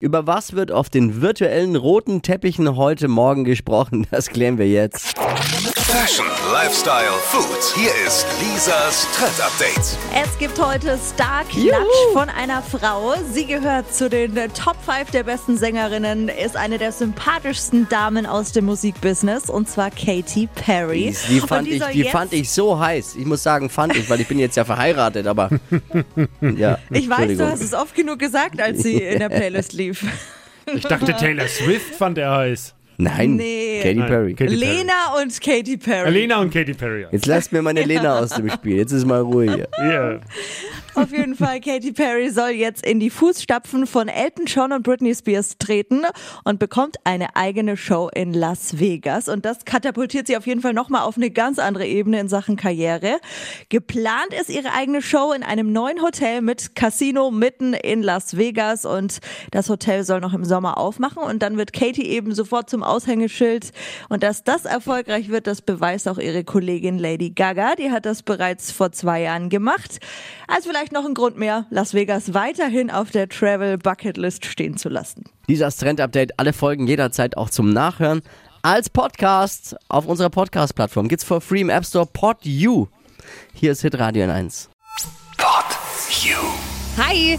Über was wird auf den virtuellen roten Teppichen heute Morgen gesprochen? Das klären wir jetzt. Fashion, Lifestyle, Food. Hier ist Lisas Trend Update. Es gibt heute Star-Klatsch Juhu. von einer Frau. Sie gehört zu den Top 5 der besten Sängerinnen, ist eine der sympathischsten Damen aus dem Musikbusiness und zwar Katy Perry. Die fand, ich, soll die fand ich so heiß. Ich muss sagen, fand ich, weil ich bin jetzt ja verheiratet, aber. ja, Ich weiß, du hast es oft genug gesagt, als sie in der Playlist lief. Ich dachte, Taylor Swift fand er heiß. Nein, Nee. Katy Perry. Katy Perry. Lena und Katy Perry. Lena und Katy Perry. Jetzt lasst mir meine Lena aus dem Spiel. Jetzt ist mal Ruhe hier. Ja. Auf jeden Fall, Katy Perry soll jetzt in die Fußstapfen von Elton John und Britney Spears treten und bekommt eine eigene Show in Las Vegas. Und das katapultiert sie auf jeden Fall nochmal auf eine ganz andere Ebene in Sachen Karriere. Geplant ist ihre eigene Show in einem neuen Hotel mit Casino mitten in Las Vegas. Und das Hotel soll noch im Sommer aufmachen. Und dann wird Katy eben sofort zum Aushängeschild. Und dass das erfolgreich wird, das beweist auch ihre Kollegin Lady Gaga. Die hat das bereits vor zwei Jahren gemacht. Also vielleicht noch ein Grund mehr, Las Vegas weiterhin auf der Travel Bucket List stehen zu lassen. Dieses Trend-Update, alle Folgen jederzeit auch zum Nachhören. Als Podcast auf unserer Podcast-Plattform gibt's for free im App Store Pod You. Hier ist Hitradio in 1. Pod You. Hi,